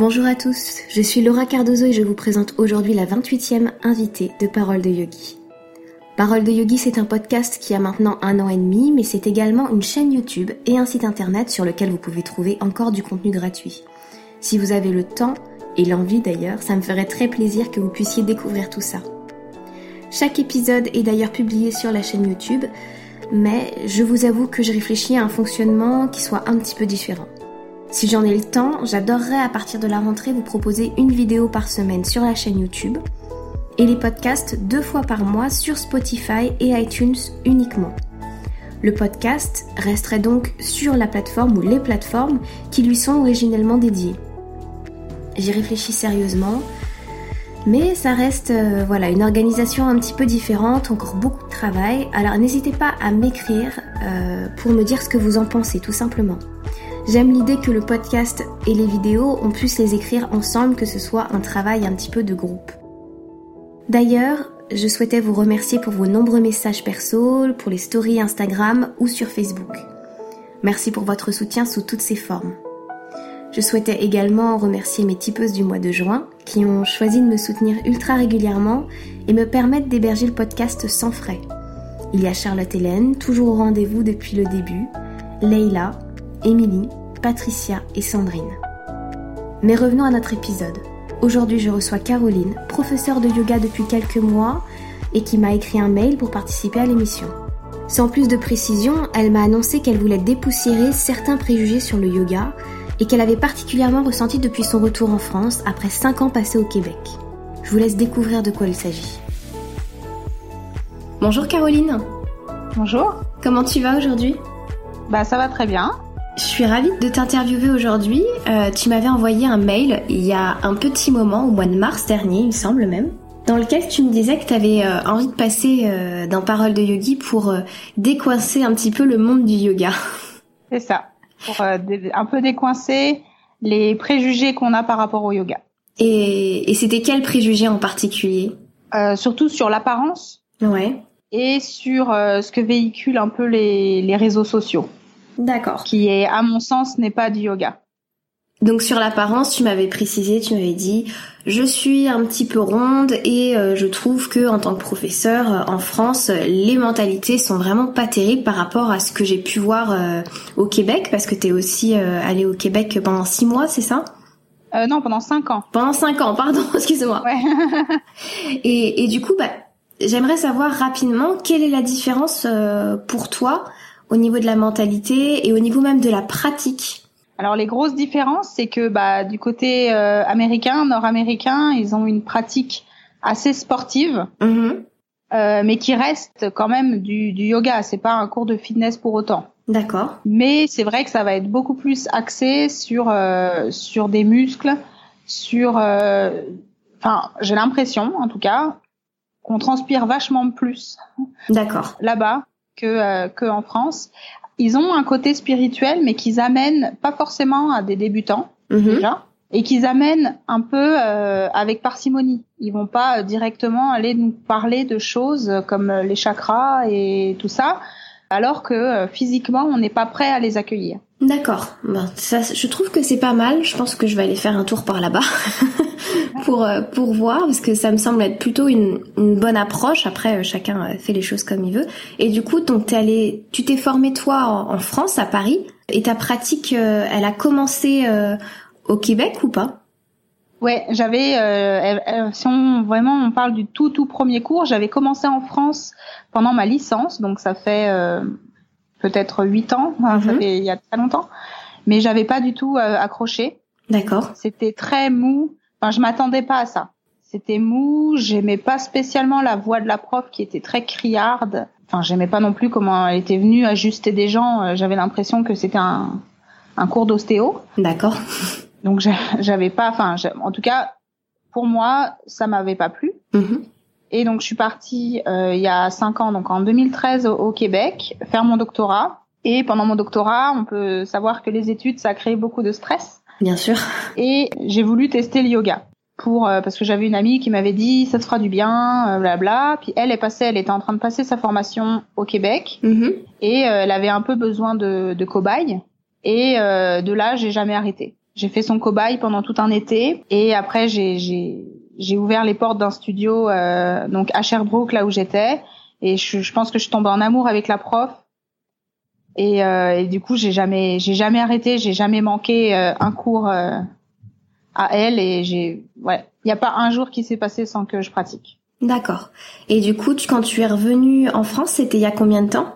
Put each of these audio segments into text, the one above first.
Bonjour à tous, je suis Laura Cardozo et je vous présente aujourd'hui la 28e invitée de Parole de Yogi. Parole de Yogi, c'est un podcast qui a maintenant un an et demi, mais c'est également une chaîne YouTube et un site internet sur lequel vous pouvez trouver encore du contenu gratuit. Si vous avez le temps, et l'envie d'ailleurs, ça me ferait très plaisir que vous puissiez découvrir tout ça. Chaque épisode est d'ailleurs publié sur la chaîne YouTube, mais je vous avoue que je réfléchis à un fonctionnement qui soit un petit peu différent. Si j'en ai le temps, j'adorerais à partir de la rentrée vous proposer une vidéo par semaine sur la chaîne YouTube et les podcasts deux fois par mois sur Spotify et iTunes uniquement. Le podcast resterait donc sur la plateforme ou les plateformes qui lui sont originellement dédiées. J'y réfléchis sérieusement, mais ça reste euh, voilà une organisation un petit peu différente, encore beaucoup de travail. Alors n'hésitez pas à m'écrire euh, pour me dire ce que vous en pensez tout simplement. J'aime l'idée que le podcast et les vidéos, on puisse les écrire ensemble, que ce soit un travail un petit peu de groupe. D'ailleurs, je souhaitais vous remercier pour vos nombreux messages perso, pour les stories Instagram ou sur Facebook. Merci pour votre soutien sous toutes ses formes. Je souhaitais également remercier mes tipeuses du mois de juin qui ont choisi de me soutenir ultra régulièrement et me permettre d'héberger le podcast sans frais. Il y a Charlotte Hélène, toujours au rendez-vous depuis le début, Leila, Émilie, Patricia et Sandrine. Mais revenons à notre épisode. Aujourd'hui, je reçois Caroline, professeure de yoga depuis quelques mois et qui m'a écrit un mail pour participer à l'émission. Sans plus de précision, elle m'a annoncé qu'elle voulait dépoussiérer certains préjugés sur le yoga et qu'elle avait particulièrement ressenti depuis son retour en France après 5 ans passés au Québec. Je vous laisse découvrir de quoi il s'agit. Bonjour Caroline. Bonjour. Comment tu vas aujourd'hui? Bah ça va très bien. Je suis ravie de t'interviewer aujourd'hui. Euh, tu m'avais envoyé un mail il y a un petit moment, au mois de mars dernier, il me semble même, dans lequel tu me disais que tu avais euh, envie de passer euh, dans Parole de Yogi pour décoincer un petit peu le monde du yoga. C'est ça, pour un peu décoincer les préjugés qu'on a par rapport au yoga. Et, et c'était quel préjugé en particulier? Surtout sur l'apparence. Ouais. Et sur ce que véhiculent un peu les, les réseaux sociaux. D'accord. Qui est, à mon sens, n'est pas du yoga. Donc sur l'apparence, tu m'avais précisé, tu m'avais dit, je suis un petit peu ronde et euh, je trouve que en tant que professeur euh, en France, les mentalités sont vraiment pas terribles par rapport à ce que j'ai pu voir euh, au Québec, parce que t'es aussi allé au Québec pendant six mois, c'est ça? Non, pendant cinq ans. Pendant cinq ans, pardon, excuse-moi. Ouais. et, et du coup, bah, j'aimerais savoir rapidement quelle est la différence pour toi au niveau de la mentalité et au niveau même de la pratique alors les grosses différences, c'est que bah, du côté euh, américain, nord-américain, ils ont une pratique assez sportive, mm-hmm. euh, mais qui reste quand même du, du yoga. C'est pas un cours de fitness pour autant. D'accord. Mais c'est vrai que ça va être beaucoup plus axé sur euh, sur des muscles, sur. euh, Enfin, j'ai l'impression, en tout cas, qu'on transpire vachement plus. D'accord. Là-bas que, euh, que en France. Ils ont un côté spirituel, mais qu'ils amènent pas forcément à des débutants Mhm. déjà, et qu'ils amènent un peu euh, avec parcimonie. Ils vont pas euh, directement aller nous parler de choses comme euh, les chakras et tout ça, alors que euh, physiquement on n'est pas prêt à les accueillir. D'accord. Bon, ça, je trouve que c'est pas mal. Je pense que je vais aller faire un tour par là-bas pour euh, pour voir parce que ça me semble être plutôt une, une bonne approche. Après, euh, chacun euh, fait les choses comme il veut. Et du coup, donc t'es allé, tu t'es formé toi en, France, à Paris, et ta pratique, elle a commencé euh, au Québec ou pas? Ouais, j'avais, euh, si on vraiment on parle du tout tout premier cours, j'avais commencé en France pendant ma licence, donc ça fait peut-être huit ans, enfin, ça Mhm. fait il y a très longtemps, mais j'avais pas du tout euh, accroché. D'accord. C'était très mou. Enfin, je m'attendais pas à ça. C'était mou. J'aimais pas spécialement la voix de la prof qui était très criarde. Enfin, j'aimais pas non plus comment elle était venue ajuster des gens. Euh, J'avais l'impression que c'était un, un cours d'ostéo. D'accord. Donc, j'a- j'avais pas. Enfin, en tout cas, pour moi, ça m'avait pas plu. Mhm. Et donc, je suis partie euh, il y a cinq ans, donc en 2013 au, au Québec, faire mon doctorat. Et pendant mon doctorat, on peut savoir que les études, ça a créé beaucoup de stress. Bien sûr. Et j'ai voulu tester le yoga pour euh, parce que j'avais une amie qui m'avait dit ça te fera du bien, euh, blabla. Puis elle est passée, elle était en train de passer sa formation au Québec Mhm. et euh, elle avait un peu besoin de, de cobayes. Et euh, de là, j'ai jamais arrêté. J'ai fait son cobaye pendant tout un été et après j'ai j'ai ouvert les portes d'un studio euh, donc à Sherbrooke là où j'étais. Et je, je, pense que je suis tombée en amour avec la prof. Et, euh, et du coup j'ai jamais j'ai jamais arrêté j'ai jamais manqué euh, un cours euh, à elle. Et j'ai ouais il n'y a pas un jour qui s'est passé sans que je pratique. D'accord. Et du coup tu, quand tu es revenue en France c'était il y a combien de temps?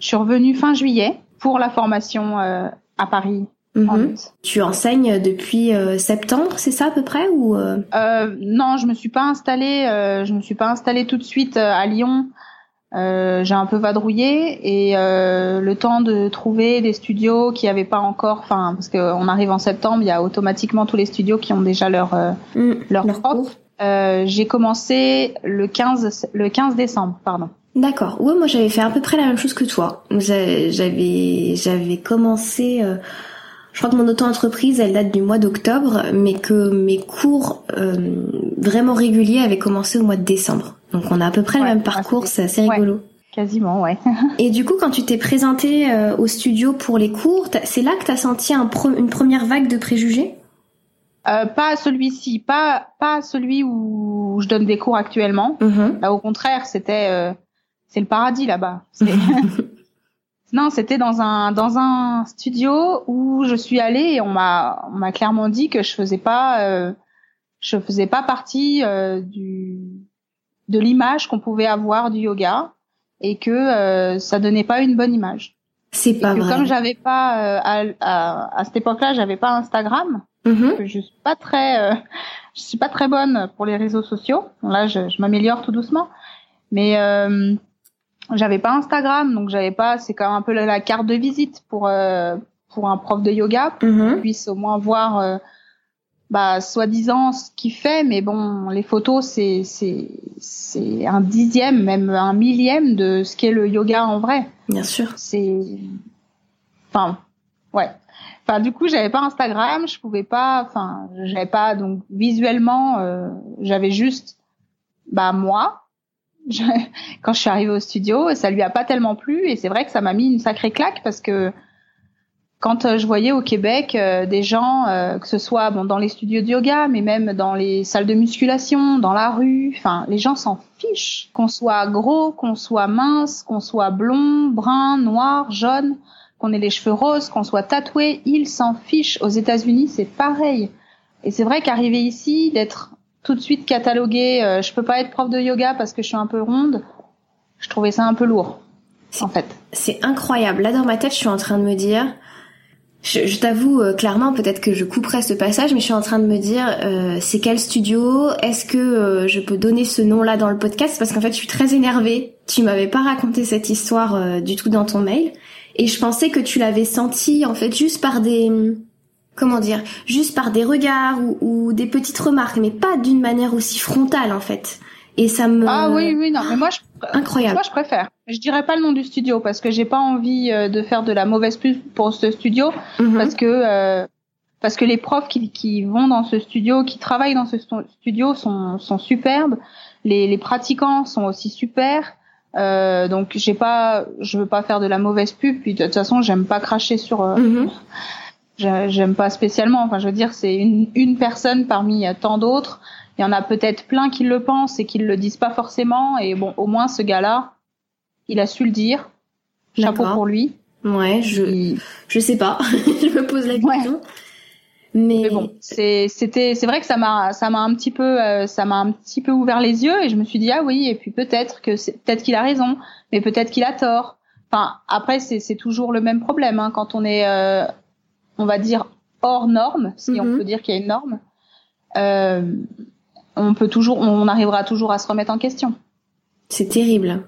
Je suis revenue fin juillet pour la formation euh, à Paris Mhm. Tu enseignes depuis euh, septembre, c'est ça à peu près ou euh... Euh, Non, je me suis pas installée. Euh, je me suis pas installée tout de suite euh, à Lyon. j'ai un peu vadrouillé et le temps de trouver des studios qui avaient pas encore, enfin parce qu'on arrive en septembre, il y a automatiquement tous les studios qui ont déjà leur mmh, leur, leur prof. j'ai commencé le 15 le 15 décembre, pardon. D'accord. Ouais, moi j'avais fait à peu près la même chose que toi. J'avais j'avais commencé je crois que mon auto-entreprise, elle date du mois d'octobre, mais que mes cours euh, vraiment réguliers avaient commencé au mois de décembre. Donc on a à peu près le même parcours, c'est assez rigolo. quasiment, ouais. Et du coup, quand tu t'es présenté euh, au studio pour les cours, c'est là que tu as senti un une première vague de préjugés? Euh, pas celui-ci, pas pas celui où je donne des cours actuellement. Mm-hmm. Là, au contraire, c'était euh, c'est le paradis là-bas. Non, c'était dans un dans un studio où je suis allée et on m'a on m'a clairement dit que je faisais pas euh, je faisais pas partie euh, du de l'image qu'on pouvait avoir du yoga et que euh, ça donnait pas une bonne image. C'est pas vrai. Comme j'avais pas euh, à, à, à, cette époque-là, j'avais pas Instagram. Mm-hmm. Je suis pas très je suis pas très bonne pour les réseaux sociaux. Là, je, je m'améliore tout doucement, mais j'avais pas Instagram, donc j'avais pas. C'est quand même un peu la, carte de visite pour euh, pour un prof de yoga, pour mm puisse au moins voir, euh, bah, soi-disant ce qu'il fait. Mais bon, les photos, c'est c'est c'est un dixième, même un millième de ce qu'est le yoga en vrai. Bien sûr. C'est, enfin, ouais. Enfin, du coup, j'avais pas Instagram, je pouvais pas. Enfin, j'avais pas donc visuellement, euh, j'avais juste, bah moi je, quand je suis arrivée au studio, ça lui a pas tellement plu et c'est vrai que ça m'a mis une sacrée claque parce que quand euh, je voyais au Québec euh, des gens, euh, que ce soit bon dans les studios de yoga, mais même dans les salles de musculation, dans la rue, enfin les gens s'en fichent. Qu'on soit gros, qu'on soit mince, qu'on soit blond, brun, noir, jaune, qu'on ait les cheveux roses, qu'on soit tatoué, ils s'en fichent. Aux États-Unis, c'est pareil. Et c'est vrai qu'arriver ici, d'être tout de suite cataloguer euh, je peux pas être prof de yoga parce que je suis un peu ronde, je trouvais ça un peu lourd. En fait. C'est incroyable. Là dans ma tête, je suis en train de me dire je, je t'avoue euh, clairement, peut-être que je couperai ce passage, mais je suis en train de me dire, euh, c'est quel studio? Est-ce que euh, je peux donner ce nom-là dans le podcast? Parce qu'en fait, je suis très énervée. Tu m'avais pas raconté cette histoire du tout dans ton mail, et je pensais que tu l'avais senti en fait juste par des comment dire, juste par des regards ou, des petites remarques, mais pas d'une manière aussi frontale en fait. Et ça me ah oui oui non mais moi je incroyable. moi je préfère. Je dirais pas le nom du studio parce que j'ai pas envie euh, de faire de la mauvaise pub pour ce studio mhm. parce que euh, parce que les profs qui, qui vont dans ce studio qui travaillent dans ce studio sont sont superbes. Les les pratiquants sont aussi super. Euh, donc j'ai pas je veux pas faire de la mauvaise pub puis de toute façon j'aime pas cracher sur euh, mhm j'aime pas spécialement. Enfin, je veux dire, c'est une, une personne parmi tant d'autres. Il y en a peut-être plein qui le pensent et qui le disent pas forcément. Et bon, au moins ce gars-là, il a su le dire. Chapeau pour lui. Ouais, je je sais pas. je me pose la question. Mais... bon, c'est c'était c'est vrai que ça m'a ça m'a un petit peu euh, ça m'a un petit peu ouvert les yeux et je me suis dit ah oui et puis peut-être que c'est peut-être qu'il a raison mais peut-être qu'il a tort. Enfin après c'est c'est toujours le même problème hein, quand on est euh, on va dire hors norme, si on mhm. peut dire qu'il y a une norme, euh, on peut toujours, on arrivera toujours à se remettre en question. C'est terrible.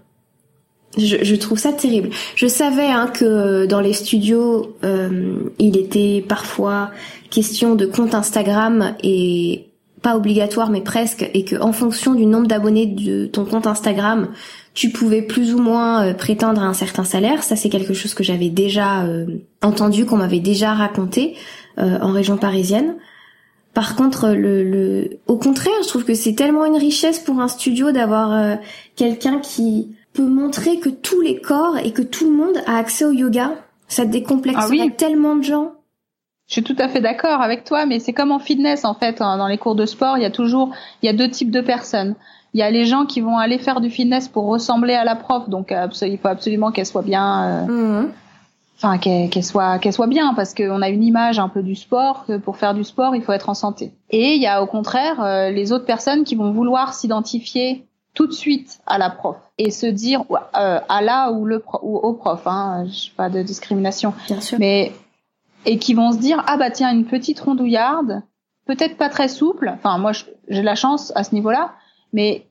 Je, trouve ça terrible. Je savais hein, que dans les studios, euh, il était parfois question de compte Instagram et pas obligatoire mais presque, et que en fonction du nombre d'abonnés de ton compte Instagram, tu pouvais plus ou moins euh, prétendre à un certain salaire. Ça, c'est quelque chose que j'avais déjà euh, entendu, qu'on m'avait déjà raconté euh, en région parisienne. Par contre, le, le, au contraire, je trouve que c'est tellement une richesse pour un studio d'avoir quelqu'un qui peut montrer que tous les corps et que tout le monde a accès au yoga. Ça décomplexe ah tellement de gens. Je suis tout à fait d'accord avec toi, mais c'est comme en fitness en fait. Hein, dans les cours de sport, il y a toujours, il y a deux types de personnes. Il y a les gens qui vont aller faire du fitness pour ressembler à la prof, donc il faut absolument qu'elle soit bien, euh, mmh. enfin qu'elle soit qu'elle soit bien, parce qu'on a une image un peu du sport que pour faire du sport, il faut être en santé. Et il y a au contraire euh, les autres personnes qui vont vouloir s'identifier tout de suite à la prof et se dire euh, à la ou le ou au prof, hein, pas de discrimination, Bien sûr. mais et qui vont se dire ah bah tiens une petite rondouillarde, peut-être pas très souple. Enfin moi j'ai la chance à ce niveau-là, mais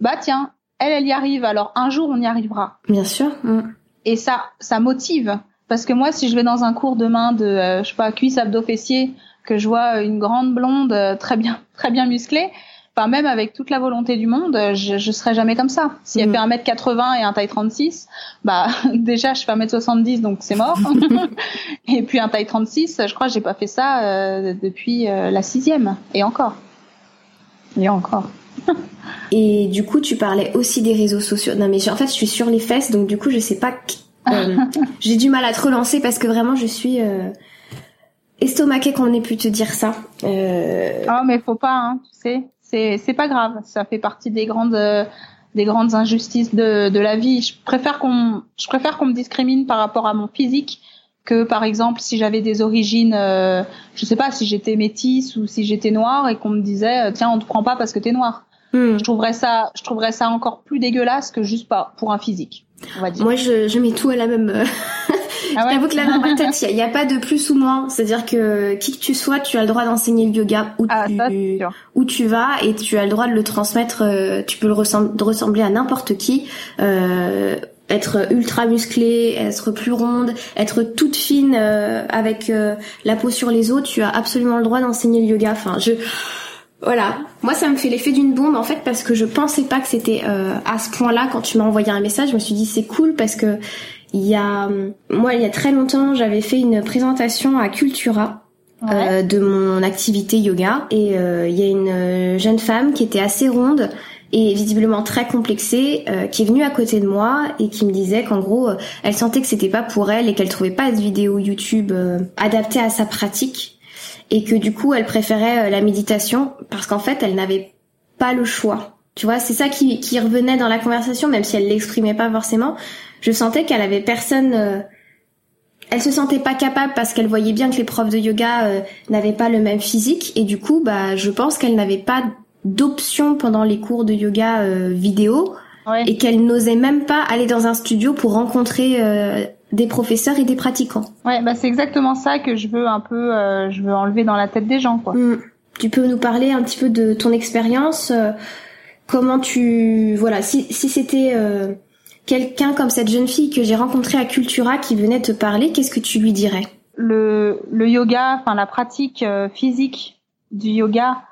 bah tiens elle elle y arrive alors un jour on y arrivera. Bien sûr. Mm. Et ça ça motive parce que moi si je vais dans un cours demain de euh, je sais pas cuisse abdos fessiers que je vois une grande blonde euh, très bien très bien musclée Enfin, même avec toute la volonté du monde, je, je serais jamais comme ça. Si elle mm. fait 1m80 et un taille 36, bah, déjà, je fais 1m70, donc c'est mort. et puis un taille 36, je crois que j'ai pas fait ça euh, depuis euh, la sixième. Et encore. Et encore. et du coup, tu parlais aussi des réseaux sociaux. Non, mais en fait, je suis sur les fesses, donc du coup, je sais pas. Euh, j'ai du mal à te relancer parce que vraiment, je suis estomaquée qu'on ait pu te dire ça. Euh... Oh, mais faut pas, hein, tu sais c'est c'est pas grave. Ça fait partie des grandes des grandes injustices de, de la vie. Je préfère qu'on je préfère qu'on me discrimine par rapport à mon physique que par exemple si j'avais des origines euh, je sais pas si j'étais métisse ou si j'étais noire et qu'on me disait euh, tiens on te prend pas parce que t'es noire. Hmm. Je trouverais ça je trouverais ça encore plus dégueulasse que juste pas pour un physique. On va dire. Moi je je mets tout à la même euh, Ah ouais? que là dans ma tête, il n'y a, pas de plus ou moins. C'est-à-dire que qui que tu sois, tu as le droit d'enseigner le yoga où, ah, tu, où tu vas et tu as le droit de le transmettre. Euh, tu peux le ressembler à n'importe qui. Euh, être ultra musclée, être plus ronde, être toute fine euh, avec euh, la peau sur les os, tu as absolument le droit d'enseigner le yoga. Enfin, je voilà, moi ça me fait l'effet d'une bombe en fait parce que je pensais pas que c'était à ce point-là quand tu m'as envoyé un message. Je me suis dit c'est cool parce que il y a, moi, il y a très longtemps, j'avais fait une présentation à Cultura. Euh, de mon activité yoga et euh, il y a une euh, jeune femme qui était assez ronde et visiblement très complexée qui est venue à côté de moi et qui me disait qu'en gros elle sentait que c'était pas pour elle et qu'elle trouvait pas de vidéo YouTube adaptée à sa pratique et que du coup elle préférait la méditation parce qu'en fait elle n'avait pas le choix tu vois c'est ça qui, qui revenait dans la conversation même si elle l'exprimait pas forcément je sentais qu'elle avait personne. Euh, elle se sentait pas capable parce qu'elle voyait bien que les profs de yoga euh, n'avaient pas le même physique et du coup, bah, je pense qu'elle n'avait pas d'option pendant les cours de yoga euh, vidéo et qu'elle n'osait même pas aller dans un studio pour rencontrer des professeurs et des pratiquants. Ouais, bah c'est exactement ça que je veux un peu, je veux enlever dans la tête des gens, quoi. Mm. Tu peux nous parler un petit peu de ton expérience, comment tu, voilà, si si c'était quelqu'un comme cette jeune fille que j'ai rencontrée à Cultura qui venait te parler, qu'est-ce que tu lui dirais? Le, le yoga, enfin la pratique euh, physique du yoga,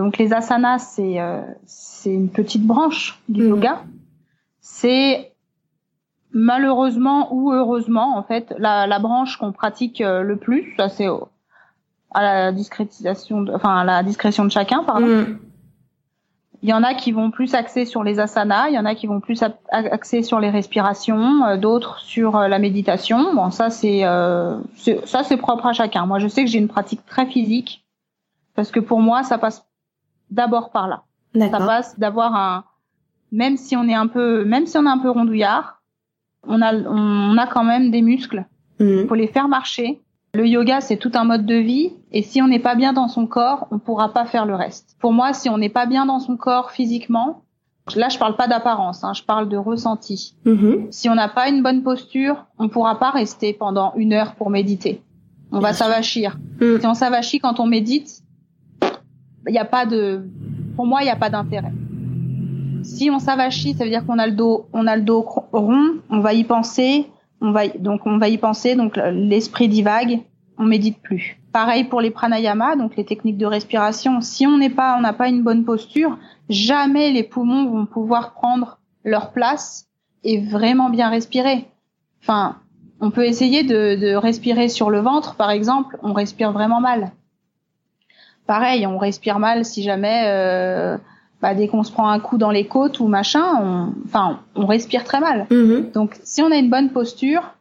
donc les asanas, c'est euh, c'est une petite branche du mmh. yoga. C'est malheureusement ou heureusement en fait la, la branche qu'on pratique euh, le plus. Ça c'est à la discrétisation, enfin à la discrétion de chacun, pardon. Mmh. Il y en a qui vont plus axer sur les asanas, il y en a qui vont plus axer sur les respirations, euh, d'autres sur euh, la méditation. Bon, ça c'est euh, ça c'est propre à chacun. Moi, je sais que j'ai une pratique très physique parce que pour moi, ça passe d'abord par là. Ça passe d'avoir un même si on est un peu même si on est un peu rondouillard, on a on a quand même des muscles. Il mmh. faut les faire marcher le yoga, c'est tout un mode de vie, et si on n'est pas bien dans son corps, on pourra pas faire le reste. Pour moi, si on n'est pas bien dans son corps physiquement, là, je parle pas d'apparence, hein, je parle de ressenti. Mm-hmm. Si on n'a pas une bonne posture, on pourra pas rester pendant une heure pour méditer. On va s'avachir. Mm. Si on s'avachit quand on médite, il n'y a pas de, pour moi, il n'y a pas d'intérêt. Si on s'avachit, ça veut dire qu'on a le dos, on a le dos rond, on va y penser, on va donc on va y penser, donc l'esprit divague, on médite plus. Pareil pour les pranayama, donc les techniques de respiration. Si on n'est pas, on n'a pas une bonne posture, jamais les poumons vont pouvoir prendre leur place et vraiment bien respirer. Enfin, on peut essayer de, de respirer sur le ventre, par exemple, on respire vraiment mal. Pareil, on respire mal si jamais euh, bah, dès qu'on se prend un coup dans les côtes ou machin, on, enfin, on respire très mal. Mm-hmm. Donc, si on a une bonne posture,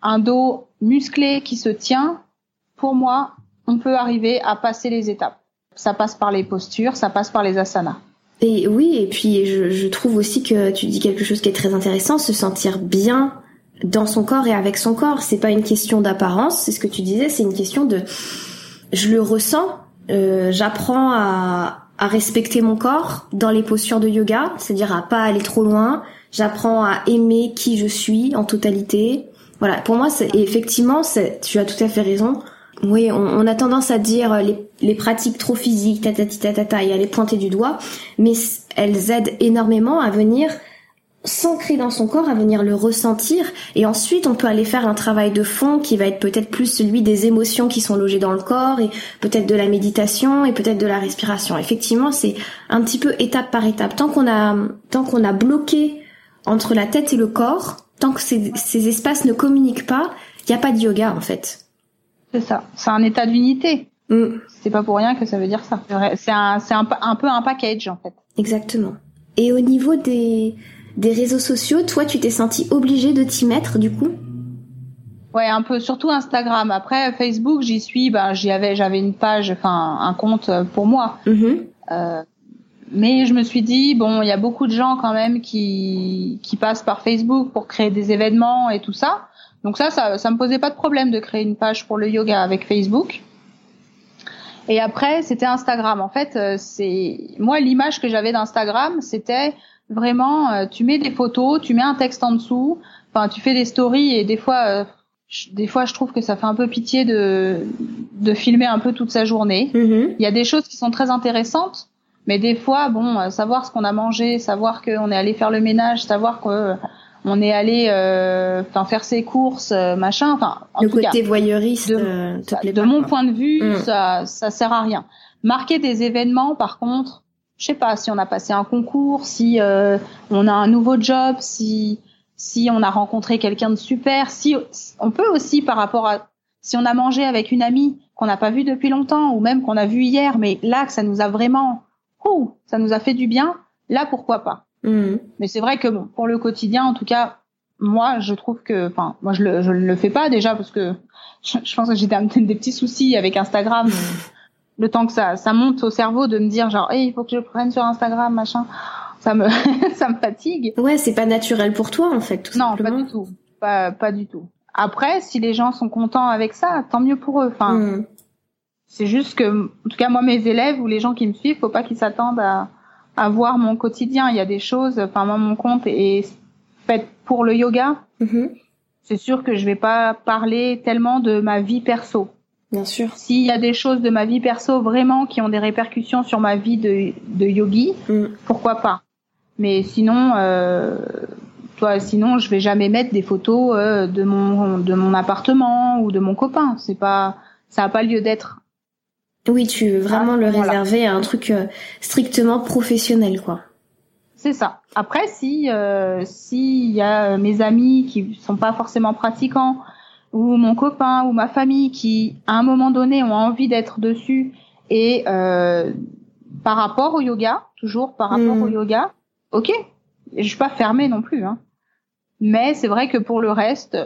un dos musclé qui se tient, pour moi, on peut arriver à passer les étapes. Ça passe par les postures, ça passe par les asanas. Et oui, et puis je, je trouve aussi que tu dis quelque chose qui est très intéressant, se sentir bien dans son corps et avec son corps. C'est pas une question d'apparence, c'est ce que tu disais, c'est une question de je le ressens, j'apprends à, à respecter mon corps dans les postures de yoga, c'est-à-dire à pas aller trop loin. J'apprends à aimer qui je suis en totalité. Voilà, pour moi, c'est effectivement, tu as tout à fait raison. Oui, on, on, a tendance à dire les, les pratiques trop physiques, ta ta, et à les pointer du doigt, mais elles aident énormément à venir s'ancrer dans son corps, à venir le ressentir, et ensuite on peut aller faire un travail de fond qui va être peut-être plus celui des émotions qui sont logées dans le corps, et peut-être de la méditation, et peut-être de la respiration. Effectivement, c'est un petit peu étape par étape. Tant qu'on a, tant qu'on a bloqué entre la tête et le corps, tant que ces, ces espaces ne communiquent pas, il n'y a pas de yoga en fait. C'est ça. C'est un état d'unité. Mm. C'est pas pour rien que ça veut dire ça. C'est un, c'est un, un peu un package en fait. Exactement. Et au niveau des des réseaux sociaux, toi, tu t'es senti obligé de t'y mettre du coup? Ouais, un peu, surtout Instagram. Après Facebook, j'y suis. Ben, j'y avais, j'avais une page, enfin un compte pour moi. Mm-hmm. Euh, mais je me suis dit bon, il y a beaucoup de gens quand même qui qui passent par Facebook pour créer des événements et tout ça. Donc ça, ça, ça me posait pas de problème de créer une page pour le yoga avec Facebook. Et après, c'était Instagram. En fait, euh, c'est moi l'image que j'avais d'Instagram, c'était Vraiment, euh, tu mets des photos, tu mets un texte en dessous. Enfin, tu fais des stories et des fois, euh, des fois, je trouve que ça fait un peu pitié de de filmer un peu toute sa journée. Mm-hmm. Il y a des choses qui sont très intéressantes, mais des fois, bon, euh, savoir ce qu'on a mangé, savoir qu'on est allé faire le ménage, savoir que on est allé enfin faire ses courses machin enfin en le côté voyeuriste de, de mon point de vue mm. ça ça sert à rien marquer des événements par contre je sais pas si on a passé un concours, si euh, on a un nouveau job, si si on a rencontré quelqu'un de super, si on peut aussi par rapport à si on a mangé avec une amie qu'on n'a pas vue depuis longtemps ou même qu'on a vue hier, mais là que ça nous a vraiment, ouh, ça nous a fait du bien, là pourquoi pas? Mmh. Mais c'est vrai que bon, pour le quotidien, en tout cas, moi je trouve que, enfin, moi je le je ne le fais pas déjà parce que je, je pense que j'ai des petits soucis avec Instagram. Le temps que ça, ça monte au cerveau de me dire genre, hey, il faut que je prenne sur Instagram, machin, ça me, ça me fatigue. Ouais, c'est pas naturel pour toi en fait. Tout non, pas du tout, pas, pas du tout. Après, si les gens sont contents avec ça, tant mieux pour eux. Enfin, hmm. c'est juste que, en tout cas, moi, mes élèves ou les gens qui me suivent, faut pas qu'ils s'attendent à, à voir mon quotidien. Il y a des choses. Enfin, moi, mon compte est fait pour le yoga. Mm-hmm. C'est sûr que je vais pas parler tellement de ma vie perso. Bien sûr. S'il y a des choses de ma vie perso vraiment qui ont des répercussions sur ma vie de, de yogi, mm. pourquoi pas. Mais sinon, euh, toi, sinon, je vais jamais mettre des photos euh, de mon de mon appartement ou de mon copain. C'est pas, ça a pas lieu d'être. Oui, tu veux vraiment ah, le réserver à un truc euh, strictement professionnel, quoi. C'est ça. Après, si euh, s'il y a mes amis qui sont pas forcément pratiquants ou mon copain ou ma famille qui, à un moment donné, ont envie d'être dessus et euh, par rapport au yoga, toujours par rapport au hmm. yoga, ok, je suis pas fermée non plus, hein. Mais c'est vrai que pour le reste,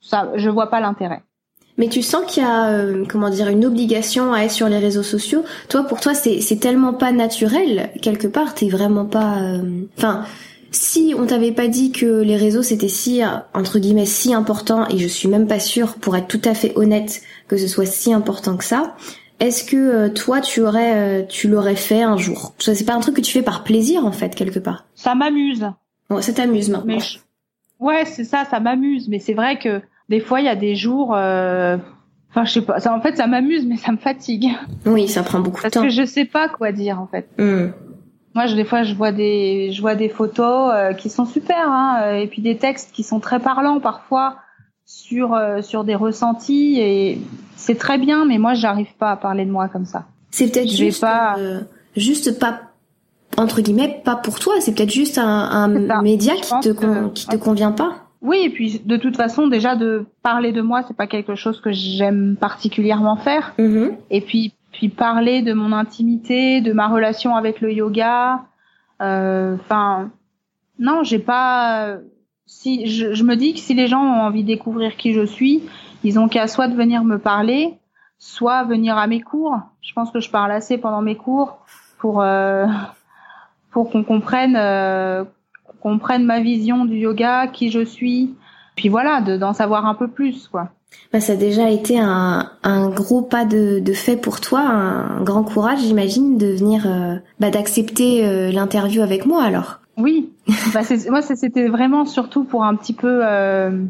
ça, je vois pas l'intérêt. Mais tu sens qu'il y a, euh, comment dire, une obligation à être sur les réseaux sociaux? Toi, pour toi, c'est, tellement pas naturel quelque part. T'es vraiment pas, euh, enfin si on t'avait pas dit que les réseaux c'était si entre guillemets si important et je suis même pas sûre pour être tout à fait honnête que ce soit si important que ça, est-ce que euh, toi tu aurais euh, tu l'aurais fait un jour? Ça c'est pas un truc que tu fais par plaisir en fait quelque part. Ça m'amuse. Bon, ça t'amuse maintenant. Ouais, c'est ça, ça m'amuse, mais c'est vrai que des fois il y a des jours euh, Enfin, je sais pas. Ça, en fait, ça m'amuse, mais ça me fatigue. Oui, ça prend beaucoup de temps. Parce que je sais pas quoi dire, en fait. Hmm. Moi, je, des fois, je vois des, je vois des photos euh, qui sont super, hein, euh, et puis des textes qui sont très parlants parfois sur euh, sur des ressentis, et c'est très bien, mais moi, j'arrive pas à parler de moi comme ça. C'est peut-être juste pas, juste pas entre guillemets pas pour toi. C'est peut-être juste un, un média qui te qui te convient pas. Oui, et puis de toute façon, déjà de parler de moi, c'est pas quelque chose que j'aime particulièrement faire. Mm-hmm. Et puis puis parler de mon intimité, de ma relation avec le yoga. Euh, enfin, non, j'ai pas. Si je, je, me dis que si les gens ont envie de découvrir qui je suis, ils ont qu'à soit de venir me parler, soit venir à mes cours. Je pense que je parle assez pendant mes cours pour euh, pour qu'on comprenne euh, qu'on comprenne ma vision du yoga, qui je suis, puis voilà, d'en savoir un peu plus, quoi. Bah, ça a déjà été un, un gros pas de, de, fait pour toi, un grand courage, j'imagine, de venir, euh, bah, d'accepter euh, l'interview avec moi, alors. Oui, bah, moi c'était vraiment surtout pour un petit peu euh,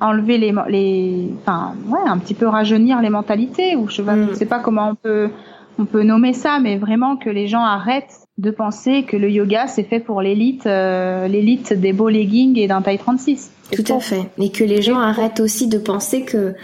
enlever les, les, enfin ouais, un petit peu rajeunir les mentalités ou je, ne mm. sais pas comment on peut on peut nommer ça, mais vraiment que les gens arrêtent de penser que le yoga c'est fait pour l'élite, euh, l'élite des beaux leggings et d'un taille 36. Tout à fait. Et que les gens arrêtent aussi de penser que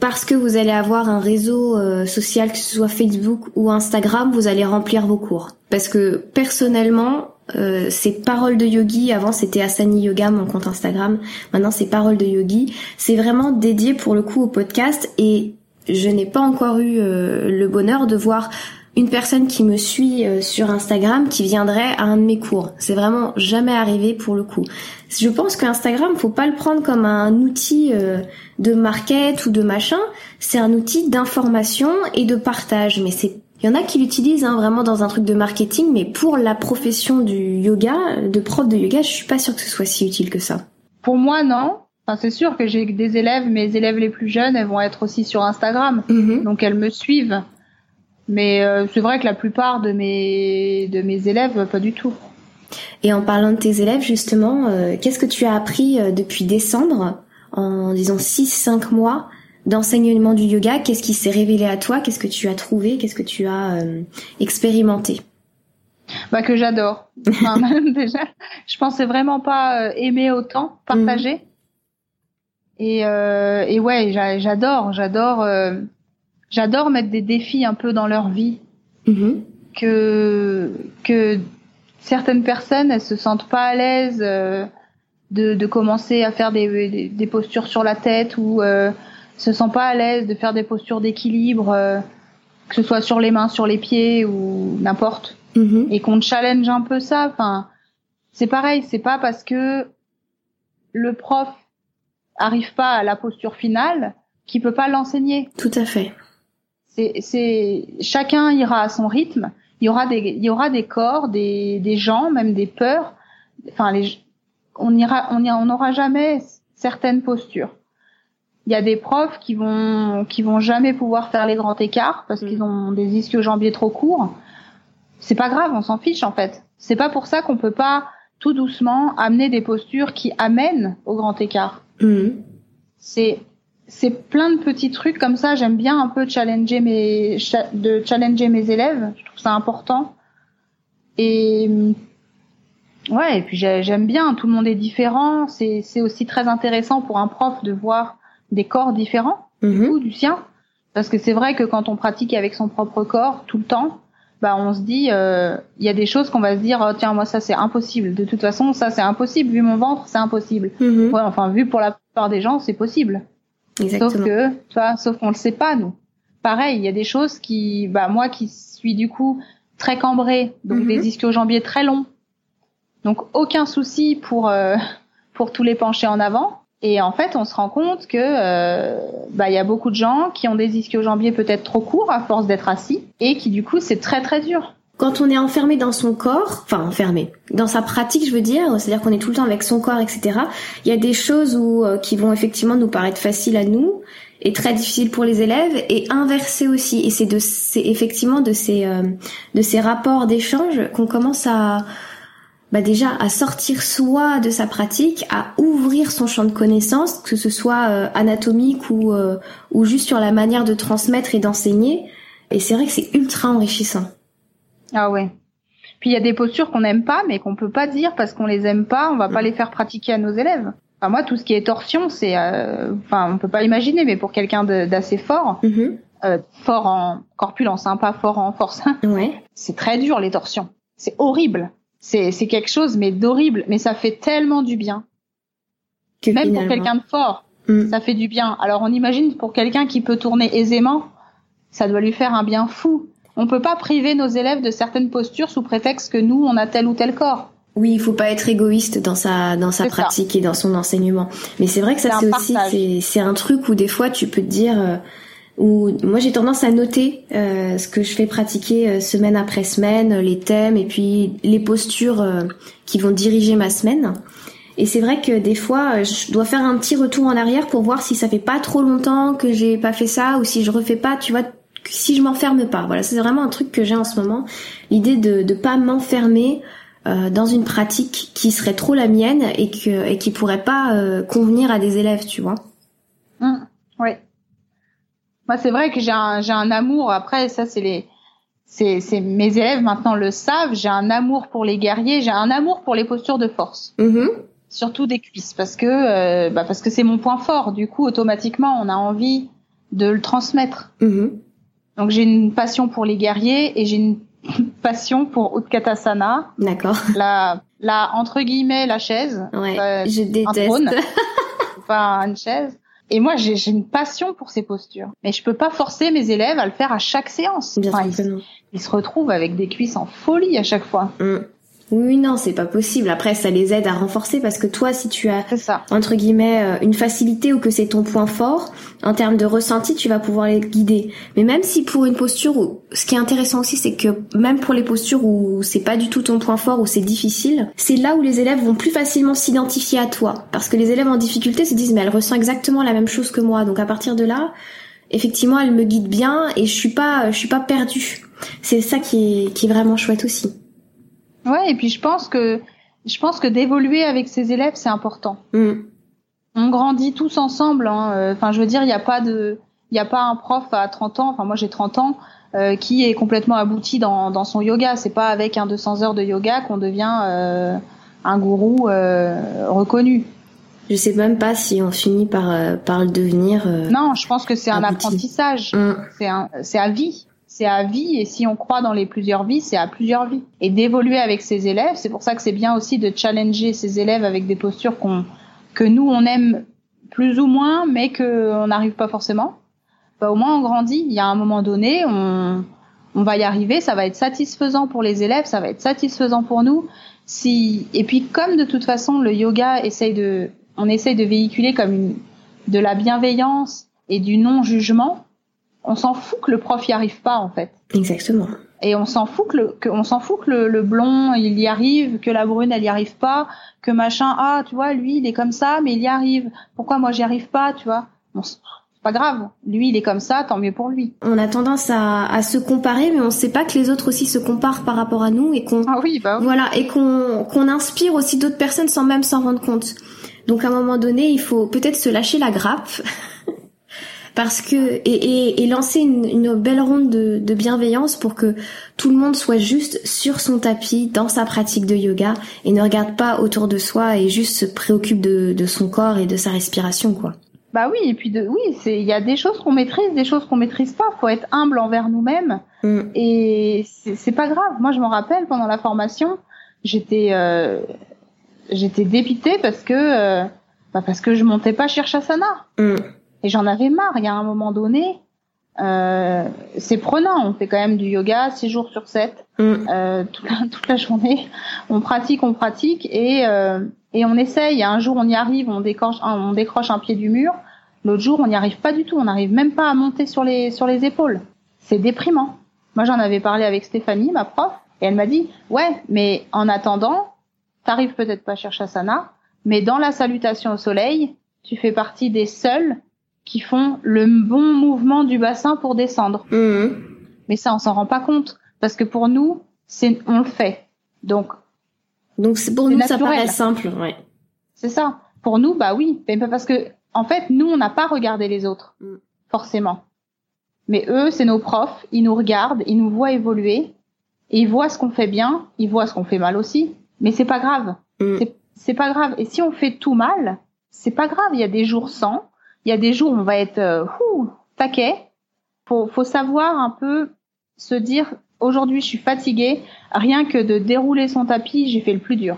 parce que vous allez avoir un réseau euh, social, que ce soit Facebook ou Instagram, vous allez remplir vos cours. Parce que personnellement, euh, ces paroles de yogi, avant c'était Asani Yoga, mon compte Instagram, maintenant c'est paroles de yogi, c'est vraiment dédié pour le coup au podcast et je n'ai pas encore eu euh, le bonheur de voir une personne qui me suit euh, sur Instagram qui viendrait à un de mes cours. C'est vraiment jamais arrivé pour le coup. Je pense qu'Instagram, faut pas le prendre comme un outil euh, de market ou de machin. C'est un outil d'information et de partage. Mais c'est, il y en a qui l'utilisent hein, vraiment dans un truc de marketing, mais pour la profession du yoga, de prof de yoga, je suis pas sûre que ce soit si utile que ça. Pour moi, non. Enfin, c'est sûr que j'ai des élèves, mes élèves les plus jeunes, elles vont être aussi sur Instagram, mm-hmm. donc elles me suivent. Mais euh, c'est vrai que la plupart de mes de mes élèves, pas du tout. Et en parlant de tes élèves, justement, euh, qu'est-ce que tu as appris euh, depuis décembre, en disons 6-5 mois d'enseignement du yoga? Qu'est-ce qui s'est révélé à toi? Qu'est-ce que tu as trouvé? Qu'est-ce que tu as expérimenté? Bah que j'adore. déjà, je pensais vraiment pas aimer autant, partager. Mhm. Et, et ouais, j'adore, j'adore j'adore mettre des défis un peu dans leur vie. Mm-hmm. que que certaines personnes elles se sentent pas à l'aise euh, de, de commencer à faire des, des, postures sur la tête ou euh, se sentent pas à l'aise de faire des postures d'équilibre euh, que ce soit sur les mains sur les pieds ou n'importe. Mm-hmm. et qu'on challenge un peu ça. Enfin c'est pareil c'est pas parce que le prof arrive pas à la posture finale qu'il peut pas l'enseigner. Tout à fait c'est chacun ira à son rythme. Il y aura des il y aura des corps, des des gens, même des peurs. Enfin les on ira on on n'aura jamais certaines postures. Il y a des profs qui vont qui vont jamais pouvoir faire les grands écarts parce qu'ils ont des ischio-jambiers trop courts. C'est pas grave, on s'en fiche en fait. C'est pas pour ça qu'on peut pas tout doucement amener des postures qui amènent au grand écart. Mmh. C'est c'est plein de petits trucs comme ça. J'aime bien un peu challenger mes de challenger mes élèves. Je trouve ça important. Et ouais, et puis j'aime bien. Tout le monde est différent. C'est c'est aussi très intéressant pour un prof de voir des corps différents mm du sien, parce que c'est vrai que quand on pratique avec son propre corps tout le temps, bah on se dit euh, il y a des choses qu'on va se dire oh, tiens moi ça c'est impossible. De toute façon ça c'est impossible vu mon ventre c'est impossible. Mhm. Ouais, enfin vu pour la plupart des gens c'est possible. Sauf que, tu vois, sauf qu'on le sait pas nous. Pareil, il y a des choses qui, bah moi qui suis du coup très cambrée, donc des mhm. ischio-jambiers très longs, donc aucun souci pour euh, pour tous les pencher en avant. Et en fait, on se rend compte que euh, bah il y a beaucoup de gens qui ont des ischio-jambiers peut-être trop courts à force d'être assis et qui du coup c'est très très dur quand on est enfermé dans son corps, enfin enfermé, dans sa pratique, je veux dire, c'est-à-dire qu'on est tout le temps avec son corps, etc. Il y a des choses où, euh, qui vont effectivement nous paraître faciles à nous et très difficiles pour les élèves, et inversé aussi. Et c'est de, c'est effectivement de ces, euh, de ces rapports d'échange qu'on commence à, bah déjà à sortir soi de sa pratique, à ouvrir son champ de connaissances, que ce soit euh, anatomique ou ou juste sur la manière de transmettre et d'enseigner. Et c'est vrai que c'est ultra enrichissant. Ah ouais. Puis il y a des postures qu'on n'aime pas, mais qu'on peut pas dire parce qu'on les aime pas, on va pas mm. les faire pratiquer à nos élèves. Enfin, moi, tout ce qui est torsion, c'est, euh... enfin, on peut pas imaginer, mais pour quelqu'un d'assez fort, mm-hmm. euh, fort en corpulence, hein, pas fort en force, ouais. c'est très dur les torsions. C'est horrible. C'est, c'est quelque chose, mais d'horrible. Mais ça fait tellement du bien. Que Même pour quelqu'un de fort, mm. ça fait du bien. Alors on imagine pour quelqu'un qui peut tourner aisément, ça doit lui faire un bien fou on peut pas priver nos élèves de certaines postures sous prétexte que nous, on a tel ou tel corps. Oui, il faut pas être égoïste dans sa dans sa pratique et dans son enseignement. Mais c'est vrai que ça c'est aussi c'est c'est un truc où des fois tu peux te dire euh, où moi j'ai tendance à noter euh, ce que je fais pratiquer euh, semaine après semaine, les thèmes et puis les postures qui vont diriger ma semaine. Et c'est vrai que des fois, je dois faire un petit retour en arrière pour voir si ça fait pas trop longtemps que j'ai pas fait ça ou si je refais pas, tu vois, si je m'enferme pas. Voilà, c'est vraiment un truc que j'ai en ce moment, l'idée de de pas m'enfermer euh, dans une pratique qui serait trop la mienne et que et qui pourrait pas euh, convenir à des élèves, tu vois. Mmh, oui. Moi, c'est vrai que j'ai un j'ai un amour. Après, ça, c'est les c'est c'est mes élèves maintenant le savent. J'ai un amour pour les guerriers. J'ai un amour pour les postures de force. Mmh. Surtout des cuisses, parce que euh, bah parce que c'est mon point fort. Du coup, automatiquement, on a envie de le transmettre. Mmh. Donc j'ai une passion pour les guerriers et j'ai une passion pour Utkatasana. D'accord. La, la, entre guillemets, la chaise. Ouais, euh, je déteste. pas une chaise. Et moi, j'ai une passion pour ces postures. Mais je peux pas forcer mes élèves à le faire à chaque séance. Bien ils, se retrouvent avec des cuisses en folie à chaque fois. Mm. Oui, non, c'est pas possible. Après, ça les aide à renforcer parce que toi, si tu as, entre guillemets, euh, une facilité ou que c'est ton point fort, en termes de ressenti, tu vas pouvoir les guider. Mais même si pour une posture où, ce qui est intéressant aussi, c'est que même pour les postures où c'est pas du tout ton point fort, où c'est difficile, c'est là où les élèves vont plus facilement s'identifier à toi. Parce que les élèves en difficulté se disent, mais elle ressent exactement la même chose que moi. Donc à partir de là, effectivement, elle me guide bien et je suis pas, je suis pas perdue. C'est ça qui est, qui est vraiment chouette aussi. Ouais, et puis je pense que je pense que d'évoluer avec ses élèves c'est important. Mm. On grandit tous ensemble. Hein. Euh, enfin, je veux dire, il n'y a pas de, il n'y a pas un prof à 30 ans. Enfin, moi j'ai 30 ans. Euh, qui est complètement abouti dans, dans son yoga. C'est pas avec un 200 heures de yoga qu'on devient euh, un gourou euh, reconnu. Je sais même pas si on finit par par le devenir. non, je pense que c'est un apprentissage. Mm. C'est c'est à vie c'est à vie et si on croit dans les plusieurs vies, c'est à plusieurs vies. Et d'évoluer avec ses élèves, c'est pour ça que c'est bien aussi de challenger ses élèves avec des postures qu'on que nous on aime plus ou moins, mais que on n'arrive pas forcément. Bah, au moins on grandit. Il y a un moment donné, on on va y arriver, ça va être satisfaisant pour les élèves, ça va être satisfaisant pour nous. Si et puis comme de toute façon le yoga essaye de on essaye de véhiculer comme une de la bienveillance et du non jugement, on s'en fout que le prof y arrive pas en fait. Exactement. Et on s'en fout que, le, on s'en fout que le, blond il y arrive, que la brune elle y arrive pas, que machin ah tu vois lui il est comme ça mais il y arrive. Pourquoi moi j'y arrive pas tu vois? C'est pas grave. Lui il est comme ça tant mieux pour lui. On a tendance à, à se comparer mais on sait pas que les autres aussi se comparent par rapport à nous et qu'on ah oui, bah voilà et qu'on qu'on inspire aussi d'autres personnes sans même s'en rendre compte. Donc à un moment donné il faut peut-être se lâcher la grappe. parce que et, et, lancer une, une, belle ronde de, de, bienveillance pour que tout le monde soit juste sur son tapis dans sa pratique de yoga et ne regarde pas autour de soi et juste se préoccupe de, de son corps et de sa respiration quoi. Bah oui et puis de oui c'est il y a des choses qu'on maîtrise des choses qu'on maîtrise pas faut être humble envers nous-mêmes mm. et c'est pas grave moi je me rappelle pendant la formation j'étais euh, j'étais dépitée parce que euh, bah parce que je montais pas Shirshasana. Mm. Et j'en avais marre. Il y a un moment donné, euh, c'est prenant. On fait quand même du yoga 6 jours sur 7, mm. euh, toute, la, toute, la, journée. On pratique, on pratique et, euh, et on essaye. Un jour, on y arrive, on décroche, on décroche un pied du mur. L'autre jour, on n'y arrive pas du tout. On n'arrive même pas à monter sur les, sur les épaules. C'est déprimant. Moi, j'en avais parlé avec Stéphanie, ma prof, et elle m'a dit, ouais, mais en attendant, t'arrives peut-être pas à Shirshasana, mais dans la salutation au soleil, tu fais partie des seuls qui font le bon mouvement du bassin pour descendre. Mhm. Mais ça, on s'en rend pas compte parce que pour nous, c'est on le fait. Donc donc c'est pour nous ça paraît simple, ouais. C'est ça. Pour nous, bah oui, parce que en fait, nous, on n'a pas regardé les autres, mm. forcément. Mais eux, c'est nos profs, ils nous regardent, ils nous voient évoluer, et ils voient ce qu'on fait bien, ils voient ce qu'on fait mal aussi. Mais c'est pas grave. Mm. C'est pas grave. Et si on fait tout mal, c'est pas grave. Il y a des jours sans, il y a des jours où on va être euh, taquet. Faut, faut savoir un peu se dire aujourd'hui je suis fatiguée. Rien que de dérouler son tapis, j'ai fait le plus dur.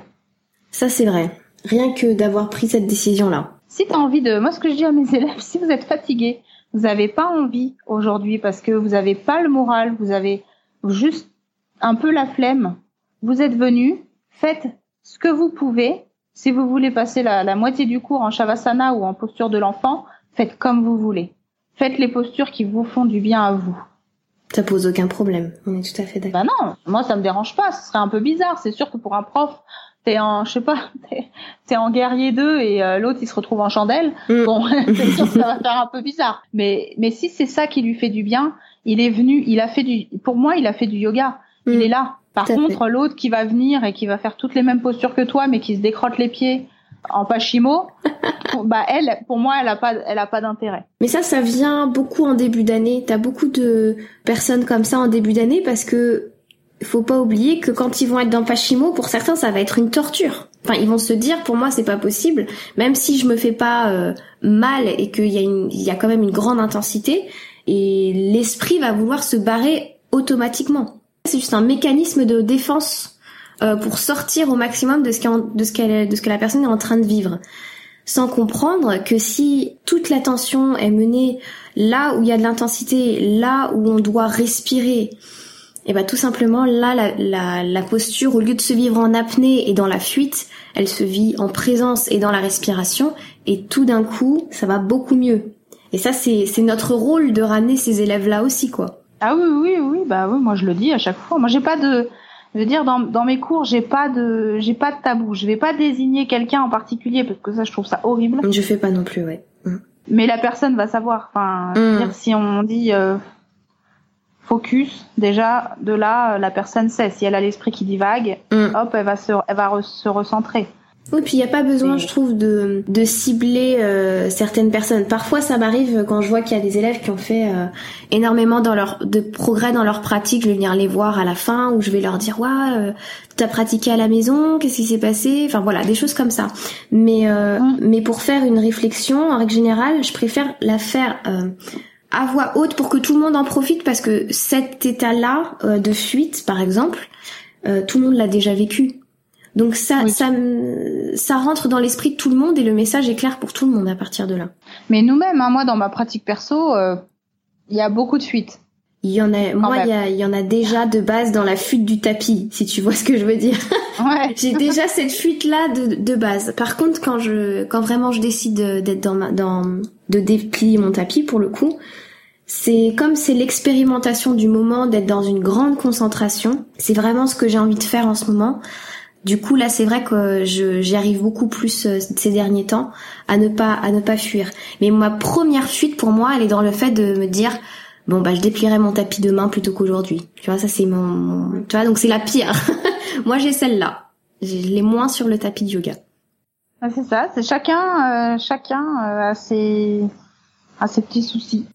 Ça c'est vrai. Rien que d'avoir pris cette décision là. Si tu as envie de, moi ce que je dis à mes élèves, si vous êtes fatigué, vous n'avez pas envie aujourd'hui parce que vous n'avez pas le moral, vous avez juste un peu la flemme, vous êtes venu, faites ce que vous pouvez. Si vous voulez passer la, la moitié du cours en shavasana ou en posture de l'enfant, faites comme vous voulez. Faites les postures qui vous font du bien à vous. Ça pose aucun problème. On est tout à fait d'accord. Bah non, moi ça me dérange pas. Ce serait un peu bizarre. C'est sûr que pour un prof, t'es en, je sais pas, t'es, en guerrier 2 et euh, l'autre il se retrouve en chandelle. Mm. Bon, c'est sûr que ça va faire un peu bizarre. Mais mais si c'est ça qui lui fait du bien, il est venu, il a fait du, pour moi il a fait du yoga. Il Mm. est là. Par Tout contre, l'autre qui va venir et qui va faire toutes les mêmes postures que toi, mais qui se décrotte les pieds en pachimo, bah elle, pour moi, elle a pas, elle a pas d'intérêt. Mais ça, ça vient beaucoup en début d'année. T'as beaucoup de personnes comme ça en début d'année parce que faut pas oublier que quand ils vont être dans Pachimo, pour certains, ça va être une torture. Enfin, ils vont se dire, pour moi, c'est pas possible, même si je me fais pas euh, mal et qu'il y a une, il y a quand même une grande intensité, et l'esprit va vouloir se barrer automatiquement. C'est juste un mécanisme de défense euh, pour sortir au maximum de ce, de, ce qu'elle- de ce que la personne est en train de vivre sans comprendre que si toute l'attention est menée là où il y a de l'intensité, là où on doit respirer, et ben tout simplement là la, la, posture au lieu de se vivre en apnée et dans la fuite, elle se vit en présence et dans la respiration et tout d'un coup ça va beaucoup mieux. Et ça c'est c'est notre rôle de ramener ces élèves là aussi quoi. Ah oui, oui, oui, bah oui, moi je le dis à chaque fois. Moi j'ai pas de, je veux dire dans, dans mes cours j'ai pas de, j'ai pas de tabou. Je vais pas désigner quelqu'un en particulier parce que ça je trouve ça horrible. Je fais pas non plus ouais. Mm. Mais la personne va savoir. Enfin, Mm. dire, si on dit euh, focus, déjà de là la personne sait. Si elle a l'esprit qui divague, Mm. hop, elle va se, elle va re- se recentrer. Oui, puis il n'y a pas besoin, je trouve, de, de cibler euh, certaines personnes. Parfois, ça m'arrive quand je vois qu'il y a des élèves qui ont fait euh, énormément dans leur, de progrès dans leur pratique. Je vais venir les voir à la fin ou je vais leur dire, ouais, euh, t'as pratiqué à la maison, qu'est-ce qui s'est passé? Enfin voilà, des choses comme ça. Mais euh, Mm. mais pour faire une réflexion, en règle générale, je préfère la faire euh, à voix haute pour que tout le monde en profite parce que cet état-là euh, de fuite, par exemple, euh, tout le monde l'a déjà vécu. Donc ça, Oui. ça, ça rentre dans l'esprit de tout le monde et le message est clair pour tout le monde à partir de là. Mais nous-mêmes, hein, moi dans ma pratique perso, euh, il y a beaucoup de fuites. Il y en a, moi, il y, y en a déjà de base dans la fuite du tapis, si tu vois ce que je veux dire. Ouais. J'ai déjà cette fuite là de, de base. Par contre, quand je, quand vraiment je décide d'être dans ma, dans, de déplier mon tapis pour le coup, c'est comme c'est l'expérimentation du moment d'être dans une grande concentration. C'est vraiment ce que j'ai envie de faire en ce moment. Du coup, là, c'est vrai que j'y arrive beaucoup plus euh, ces derniers temps à ne pas, à ne pas fuir. Mais ma première fuite pour moi, elle est dans le fait de me dire, bon, bah, je déplierai mon tapis demain plutôt qu'aujourd'hui. Tu vois, ça, c'est mon, tu vois, donc c'est la pire. moi, j'ai celle-là. Je l'ai moins sur le tapis de yoga. Ah, c'est ça. C'est chacun, euh, chacun euh, ses, a ses petits soucis.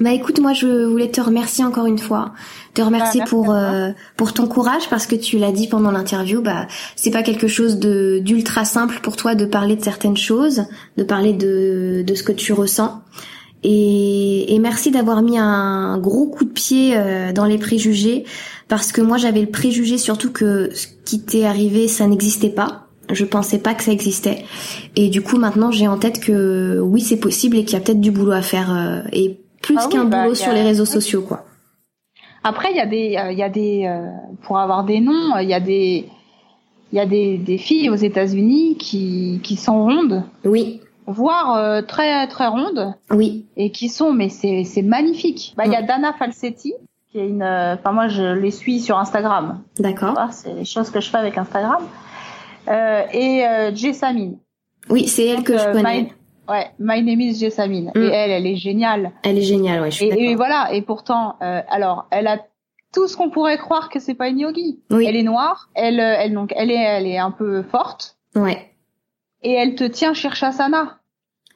Bah écoute, moi je voulais te remercier encore une fois, te remercier Bah, merci pour euh, pour ton courage parce que tu l'as dit pendant l'interview, bah c'est pas quelque chose de d'ultra simple pour toi de parler de certaines choses, de parler de de ce que tu ressens. Et, et merci d'avoir mis un gros coup de pied euh, dans les préjugés parce que moi j'avais le préjugé surtout que ce qui t'est arrivé ça n'existait pas. Je pensais pas que ça existait. Et du coup maintenant j'ai en tête que oui c'est possible et qu'il y a peut-être du boulot à faire euh, et plus Ah qu'un bah, boulot a- sur les réseaux sociaux quoi. Après, il y a des, euh, il y a des, euh, pour avoir des noms, il y a des, il y a des, des filles aux États-Unis qui, qui sont rondes, Oui, voire euh, très très rondes, oui, et qui sont, mais c'est c'est magnifique. Bah, il y a Mm. Dana Falsetti, qui est une, euh, enfin moi je les suis sur Instagram. d'accord. C'est les choses que je fais avec Instagram. Euh, et euh, Jessamine. Oui, c'est elle que je Euh, connais. My, ouais, My name is Jessamine. Mm. Et elle, elle est géniale. Elle est géniale, ouais, je suis Et, et voilà. Et pourtant, euh, alors, elle a tout ce qu'on pourrait croire que c'est pas une yogi. Oui, Elle est noire. Elle, euh, elle donc, elle est, elle est un peu forte. ouais. Et elle te tient Shirshasana.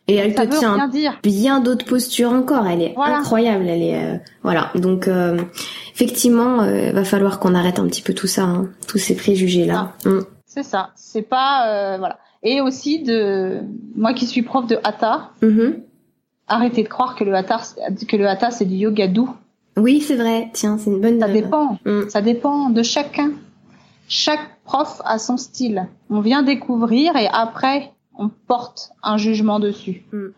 Et elle Ça te tient rien dire. bien d'autres postures encore. Elle est Voilà. incroyable. Elle est euh, voilà. Donc euh, effectivement, euh, va falloir qu'on arrête un petit peu tout ça, hein, tous ces préjugés là. C'est ça. C'est pas, euh, voilà. Et aussi de, moi qui suis prof de hatha, arrêtez de croire que le hatha, que le hatha c'est du yoga doux. Oui, c'est vrai. Tiens, c'est une bonne. Ça dépend. Mm. Ça dépend de chacun. Chaque prof a son style. On vient découvrir et après, on porte un jugement dessus. Mm.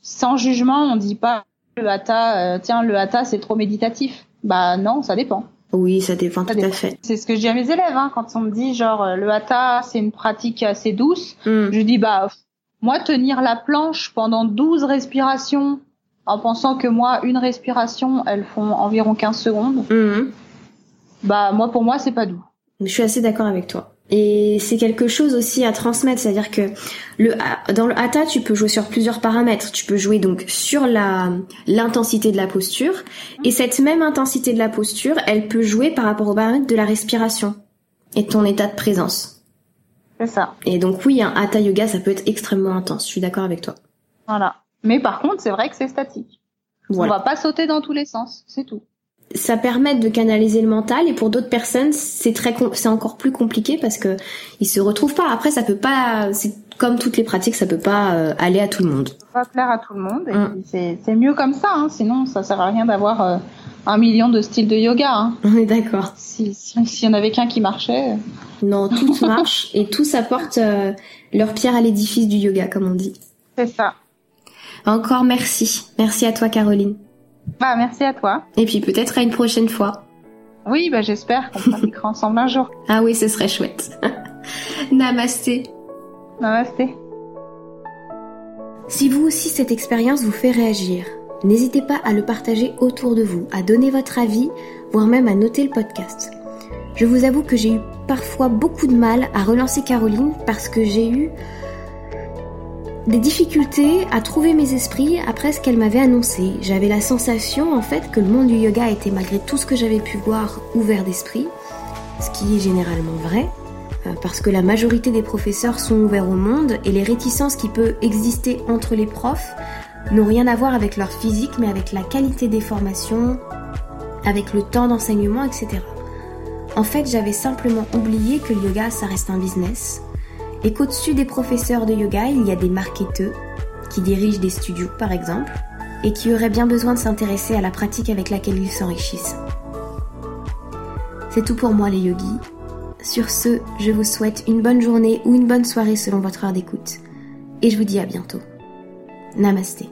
Sans jugement, on dit pas le hatha, euh, tiens, le hatha, c'est trop méditatif. Bah non, ça dépend. Oui, ça dépend tout à fait. C'est ce que je dis à mes élèves hein, quand on me dit genre euh, le hatha c'est une pratique assez douce. Mm. Je dis bah moi tenir la planche pendant 12 respirations en pensant que moi une respiration elles font environ 15 secondes. Mm. Bah moi pour moi c'est pas doux. Je suis assez d'accord avec toi. Et c'est quelque chose aussi à transmettre, c'est-à-dire que le dans le hatha, tu peux jouer sur plusieurs paramètres. Tu peux jouer donc sur la l'intensité de la posture et cette même intensité de la posture, elle peut jouer par rapport au paramètre de la respiration et ton état de présence. C'est ça. Et donc oui, un hatha yoga, ça peut être extrêmement intense. Je suis d'accord avec toi. Voilà. Mais par contre, c'est vrai que c'est statique. Voilà. On va pas sauter dans tous les sens, c'est tout ça permet de canaliser le mental et pour d'autres personnes c'est très c'est encore plus compliqué parce que ils se retrouvent pas. Après ça peut pas c'est comme toutes les pratiques ça peut pas euh, aller à tout le monde. Pas plaire à tout le monde mm. c'est c'est mieux comme ça hein, sinon ça sert à rien d'avoir euh, un million de styles de yoga hein. on est d'accord. Si s'il y en avait qu'un qui marchait. Non tout marche et tous apportent euh, leur pierre à l'édifice du yoga comme on dit. C'est ça. Encore merci. Merci à toi Caroline bah, merci à toi. Et puis peut-être à une prochaine fois. Oui, bah, j'espère qu'on pratiquera ensemble un jour. Ah oui, ce serait chouette. Namasté. Namasté. Si vous aussi cette expérience vous fait réagir, n'hésitez pas à le partager autour de vous, à donner votre avis, voire même à noter le podcast. Je vous avoue que j'ai eu parfois beaucoup de mal à relancer Caroline parce que j'ai eu des difficultés à trouver mes esprits après ce qu'elle m'avait annoncé. J'avais la sensation en fait que le monde du yoga était malgré tout ce que j'avais pu voir ouvert d'esprit, ce qui est généralement vrai, euh, parce que la majorité des professeurs sont ouverts au monde et les réticences qui peuvent exister entre les profs n'ont rien à voir avec leur physique mais avec la qualité des formations, avec le temps d'enseignement, etc. En fait, j'avais simplement oublié que le yoga, ça reste un business, et qu'au-dessus des professeurs de yoga, il y a des marketeurs qui dirigent des studios par exemple, et qui auraient bien besoin de s'intéresser à la pratique avec laquelle ils s'enrichissent. C'est tout pour moi les yogis. Sur ce, je vous souhaite une bonne journée ou une bonne soirée selon votre heure d'écoute. Et je vous dis à bientôt. Namasté.